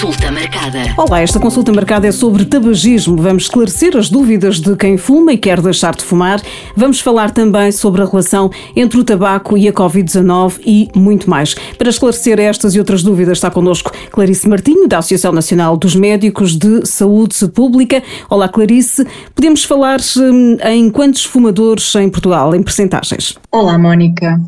Consulta marcada. Olá, esta consulta marcada é sobre tabagismo. Vamos esclarecer as dúvidas de quem fuma e quer deixar de fumar. Vamos falar também sobre a relação entre o tabaco e a Covid-19 e muito mais. Para esclarecer estas e outras dúvidas está connosco Clarice Martinho, da Associação Nacional dos Médicos de Saúde Pública. Olá, Clarice. Podemos falar hum, em quantos fumadores em Portugal, em percentagens? Olá, Mónica.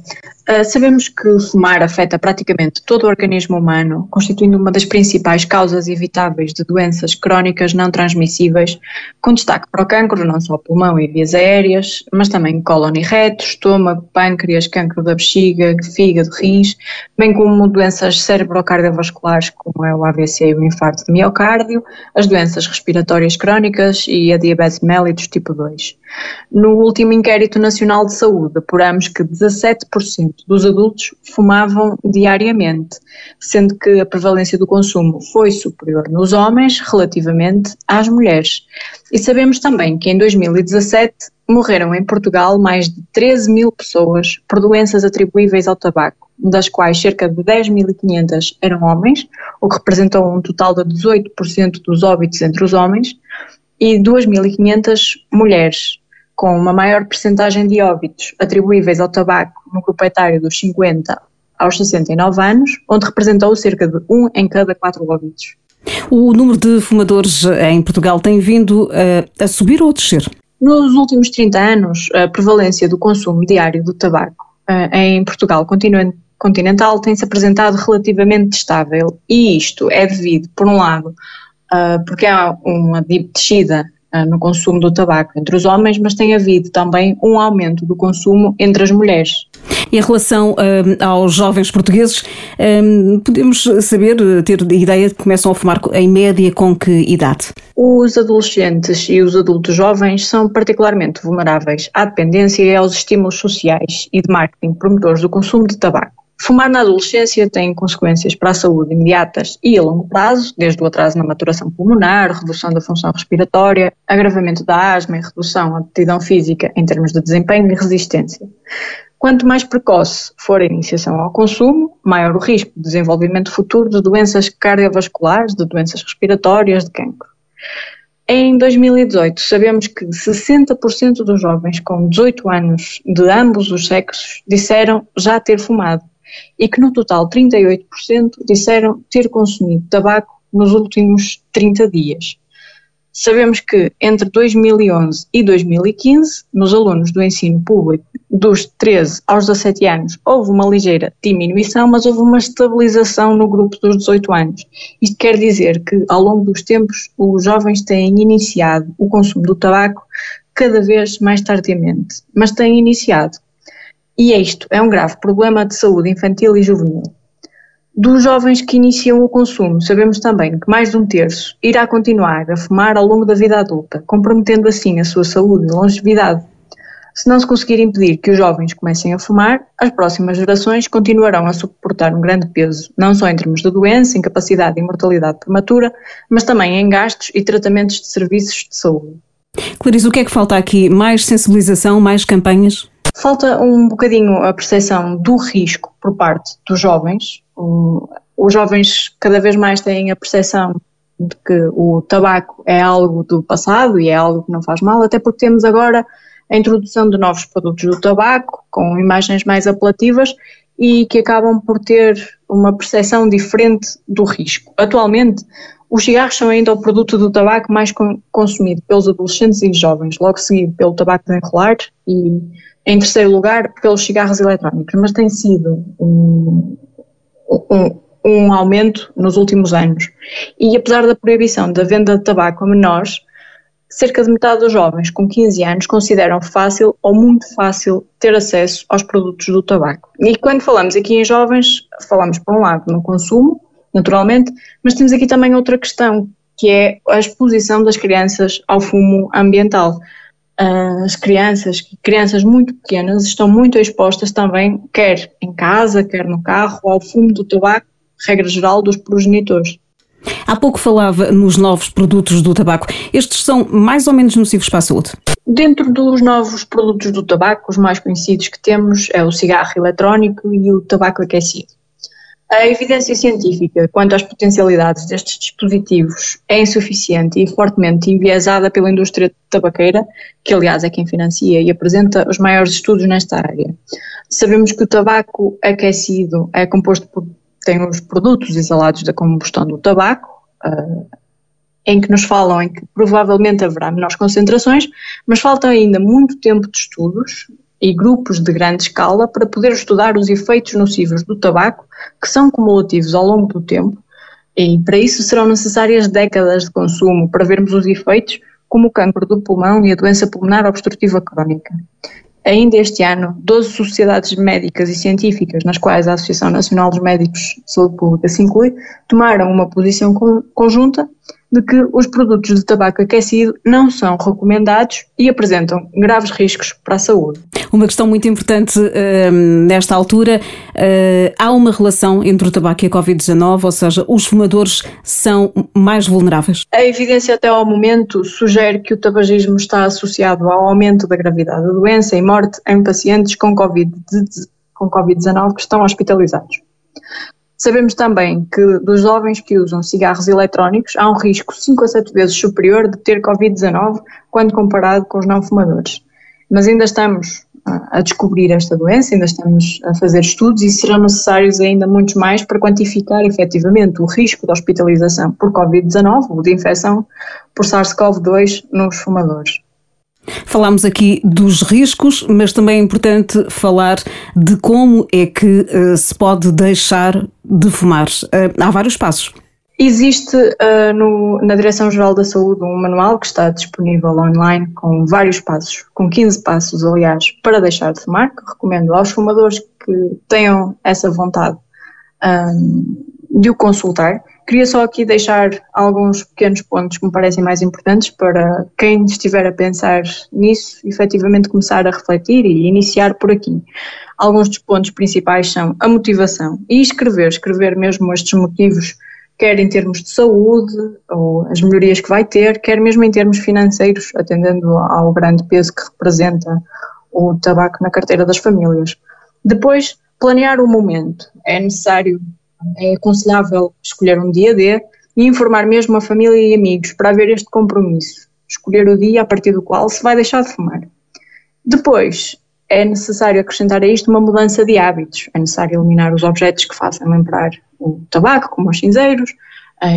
Uh, sabemos que fumar afeta praticamente todo o organismo humano, constituindo uma das principais causas evitáveis de doenças crónicas não transmissíveis, com destaque para o cancro, não só pulmão e vias aéreas, mas também cólon e reto, estômago, pâncreas, cancro da bexiga, fígado, rins, bem como doenças cerebrocardiovasculares, como é o AVC e o infarto de miocárdio, as doenças respiratórias crónicas e a diabetes mellitus tipo 2. No último inquérito nacional de saúde, apuramos que 17% dos adultos fumavam diariamente, sendo que a prevalência do consumo foi superior nos homens relativamente às mulheres. E sabemos também que em 2017 morreram em Portugal mais de 13 mil pessoas por doenças atribuíveis ao tabaco, das quais cerca de 10.500 eram homens, o que representou um total de 18% dos óbitos entre os homens, e 2.500 mulheres, com uma maior percentagem de óbitos atribuíveis ao tabaco no grupo etário dos 50 aos 69 anos, onde representou cerca de um em cada quatro óbitos. O número de fumadores em Portugal tem vindo a, a subir ou a descer? Nos últimos 30 anos, a prevalência do consumo diário do tabaco em Portugal continental tem-se apresentado relativamente estável e isto é devido, por um lado, porque há uma descida no consumo do tabaco entre os homens, mas tem havido também um aumento do consumo entre as mulheres. Em relação uh, aos jovens portugueses, podemos saber, ter ideia de que começam a fumar em média com que idade? Os adolescentes e os adultos jovens são particularmente vulneráveis à dependência e aos estímulos sociais e de marketing promotores do consumo de tabaco. Fumar na adolescência tem consequências para a saúde imediatas e a longo prazo, desde o atraso na maturação pulmonar, redução da função respiratória, agravamento da asma e redução da aptidão física em termos de desempenho e resistência. Quanto mais precoce for a iniciação ao consumo, maior o risco de desenvolvimento futuro de doenças cardiovasculares, de doenças respiratórias, de cancro. Em 2018, sabemos que 60% dos jovens com 18 anos de ambos os sexos disseram já ter fumado e que no total 38% disseram ter consumido tabaco nos últimos 30 dias. Sabemos que entre 2011 e 2015, nos alunos do ensino público dos 13 aos 17 anos, houve uma ligeira diminuição, mas houve uma estabilização no grupo dos 18 anos. Isto quer dizer que, ao longo dos tempos, os jovens têm iniciado o consumo do tabaco cada vez mais tardiamente, mas têm iniciado e isto é um grave problema de saúde infantil e juvenil. Dos jovens que iniciam o consumo, sabemos também que mais de um terço irá continuar a fumar ao longo da vida adulta, comprometendo assim a sua saúde e longevidade. Se não se conseguir impedir que os jovens comecem a fumar, as próximas gerações continuarão a suportar um grande peso, não só em termos de doença, incapacidade e mortalidade prematura, mas também em gastos e tratamentos de serviços de saúde. Clarice, o que é que falta aqui? Mais sensibilização, mais campanhas? Falta um bocadinho a percepção do risco por parte dos jovens. Os jovens cada vez mais têm a percepção de que o tabaco é algo do passado e é algo que não faz mal, até porque temos agora a introdução de novos produtos do tabaco com imagens mais apelativas e que acabam por ter uma percepção diferente do risco. Atualmente, os cigarros são ainda o produto do tabaco mais consumido pelos adolescentes e jovens, logo seguido pelo tabaco de enrolar e em terceiro lugar pelos cigarros eletrónicos, mas tem sido um, um, um aumento nos últimos anos. E apesar da proibição da venda de tabaco a menores, cerca de metade dos jovens com 15 anos consideram fácil ou muito fácil ter acesso aos produtos do tabaco. E quando falamos aqui em jovens, falamos por um lado no consumo, naturalmente, mas temos aqui também outra questão, que é a exposição das crianças ao fumo ambiental as crianças, crianças muito pequenas, estão muito expostas também, quer em casa, quer no carro, ao fumo do tabaco, regra geral dos progenitores. Há pouco falava nos novos produtos do tabaco. Estes são mais ou menos nocivos para a saúde? Dentro dos novos produtos do tabaco, os mais conhecidos que temos é o cigarro eletrónico e o tabaco aquecido. A evidência científica quanto às potencialidades destes dispositivos é insuficiente e fortemente enviesada pela indústria tabaqueira, que aliás é quem financia e apresenta os maiores estudos nesta área. Sabemos que o tabaco aquecido é composto por tem os produtos exalados da combustão do tabaco, uh, em que nos falam em que provavelmente haverá menores concentrações, mas falta ainda muito tempo de estudos e grupos de grande escala para poder estudar os efeitos nocivos do tabaco, que são cumulativos ao longo do tempo, e para isso serão necessárias décadas de consumo para vermos os efeitos, como o cancro do pulmão e a doença pulmonar obstrutiva crónica. Ainda este ano, 12 sociedades médicas e científicas, nas quais a Associação Nacional dos Médicos de Saúde Pública se inclui, tomaram uma posição conjunta de que os produtos de tabaco aquecido não são recomendados e apresentam graves riscos para a saúde. Uma questão muito importante uh, nesta altura: uh, há uma relação entre o tabaco e a Covid-19, ou seja, os fumadores são mais vulneráveis? A evidência até ao momento sugere que o tabagismo está associado ao aumento da gravidade da doença e morte em pacientes com Covid-19 com COVID que estão hospitalizados. Sabemos também que dos jovens que usam cigarros eletrónicos há um risco 5 a 7 vezes superior de ter Covid-19 quando comparado com os não fumadores. Mas ainda estamos a descobrir esta doença, ainda estamos a fazer estudos e serão necessários ainda muitos mais para quantificar efetivamente o risco de hospitalização por Covid-19 ou de infecção por SARS-CoV-2 nos fumadores. Falámos aqui dos riscos, mas também é importante falar de como é que uh, se pode deixar de fumar. Uh, há vários passos. Existe uh, no, na Direção-Geral da Saúde um manual que está disponível online com vários passos, com 15 passos, aliás, para deixar de fumar, que recomendo aos fumadores que tenham essa vontade um, de o consultar. Queria só aqui deixar alguns pequenos pontos que me parecem mais importantes para quem estiver a pensar nisso, efetivamente começar a refletir e iniciar por aqui. Alguns dos pontos principais são a motivação e escrever, escrever mesmo estes motivos, quer em termos de saúde ou as melhorias que vai ter, quer mesmo em termos financeiros, atendendo ao grande peso que representa o tabaco na carteira das famílias. Depois, planear o momento. É necessário é aconselhável escolher um dia D e informar mesmo a família e amigos para haver este compromisso. Escolher o dia a partir do qual se vai deixar de fumar. Depois, é necessário acrescentar a isto uma mudança de hábitos. É necessário eliminar os objetos que façam lembrar o tabaco, como os cinzeiros,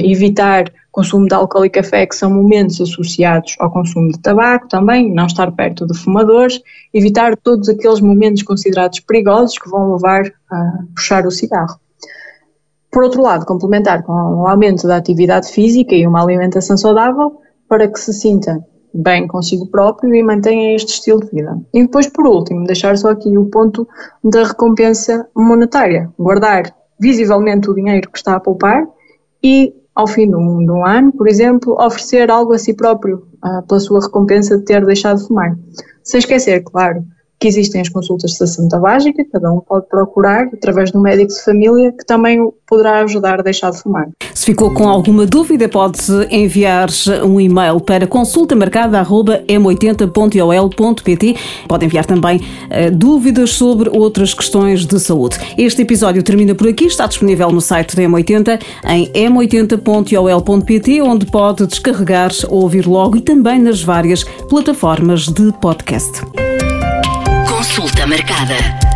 evitar consumo de álcool e café, que são momentos associados ao consumo de tabaco também, não estar perto de fumadores, evitar todos aqueles momentos considerados perigosos que vão levar a puxar o cigarro. Por outro lado, complementar com o aumento da atividade física e uma alimentação saudável para que se sinta bem consigo próprio e mantenha este estilo de vida. E depois, por último, deixar só aqui o ponto da recompensa monetária. Guardar visivelmente o dinheiro que está a poupar e, ao fim de um, de um ano, por exemplo, oferecer algo a si próprio uh, pela sua recompensa de ter deixado de fumar. Sem esquecer, claro, que existem as consultas de estação tabágica, cada um pode procurar através um médico de família que também poderá ajudar a deixar de fumar. Se ficou com alguma dúvida, pode enviar um e-mail para consultamarcada.m80.ol.pt. Pode enviar também uh, dúvidas sobre outras questões de saúde. Este episódio termina por aqui, está disponível no site da M80 em m80.ol.pt, onde pode descarregar, ouvir logo e também nas várias plataformas de podcast. Consulta marcada.